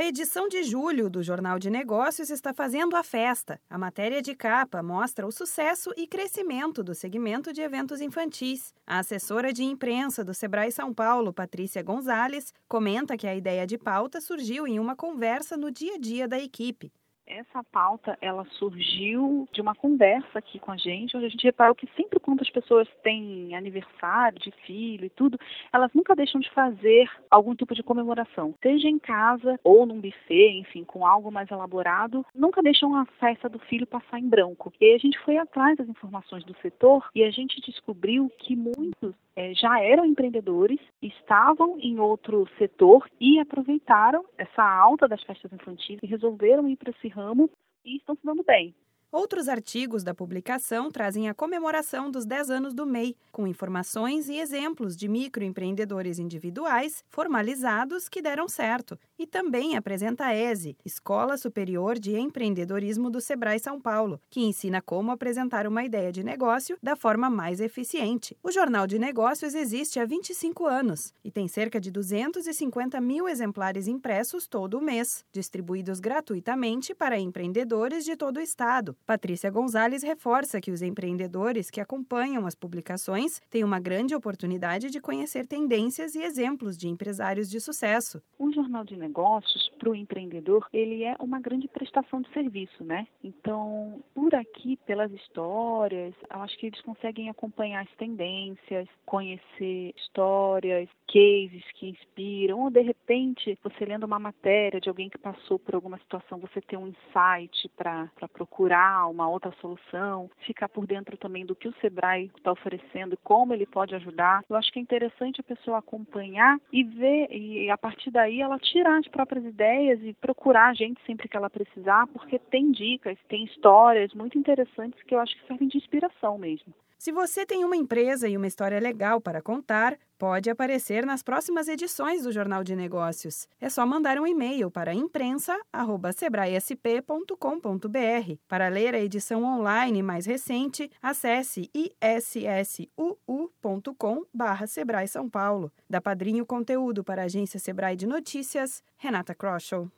A edição de julho do Jornal de Negócios está fazendo a festa. A matéria de capa mostra o sucesso e crescimento do segmento de eventos infantis. A assessora de imprensa do Sebrae São Paulo, Patrícia Gonzalez, comenta que a ideia de pauta surgiu em uma conversa no dia a dia da equipe. Essa pauta, ela surgiu de uma conversa aqui com a gente, onde a gente reparou que sempre quando as pessoas têm aniversário de filho e tudo, elas nunca deixam de fazer algum tipo de comemoração, seja em casa ou num buffet, enfim, com algo mais elaborado, nunca deixam a festa do filho passar em branco. E a gente foi atrás das informações do setor e a gente descobriu que muitos é, já eram empreendedores, estavam em outro setor e aproveitaram essa alta das festas infantis e resolveram ir para esse ramo e estão se dando bem. Outros artigos da publicação trazem a comemoração dos 10 anos do MEI, com informações e exemplos de microempreendedores individuais formalizados que deram certo, e também apresenta a ESE, Escola Superior de Empreendedorismo do Sebrae São Paulo, que ensina como apresentar uma ideia de negócio da forma mais eficiente. O Jornal de Negócios existe há 25 anos e tem cerca de 250 mil exemplares impressos todo mês, distribuídos gratuitamente para empreendedores de todo o estado Patrícia Gonzalez reforça que os empreendedores que acompanham as publicações têm uma grande oportunidade de conhecer tendências e exemplos de empresários de sucesso. O jornal de negócios para o empreendedor ele é uma grande prestação de serviço, né? Então, por aqui, pelas histórias, eu acho que eles conseguem acompanhar as tendências, conhecer histórias, cases que inspiram, ou de repente, você lendo uma matéria de alguém que passou por alguma situação, você ter um insight para procurar uma outra solução, ficar por dentro também do que o Sebrae está oferecendo, como ele pode ajudar. Eu acho que é interessante a pessoa acompanhar e ver, e a partir daí ela tirar as próprias ideias e procurar a gente sempre que ela precisar, porque tem dicas, tem histórias muito interessantes que eu acho que servem de inspiração mesmo. Se você tem uma empresa e uma história legal para contar, pode aparecer nas próximas edições do Jornal de Negócios. É só mandar um e-mail para imprensa@sebraesp.com.br. Para ler a edição online mais recente, acesse issuu.com/sebrae São Paulo. Da Padrinho Conteúdo para a agência Sebrae de Notícias, Renata Kroschel.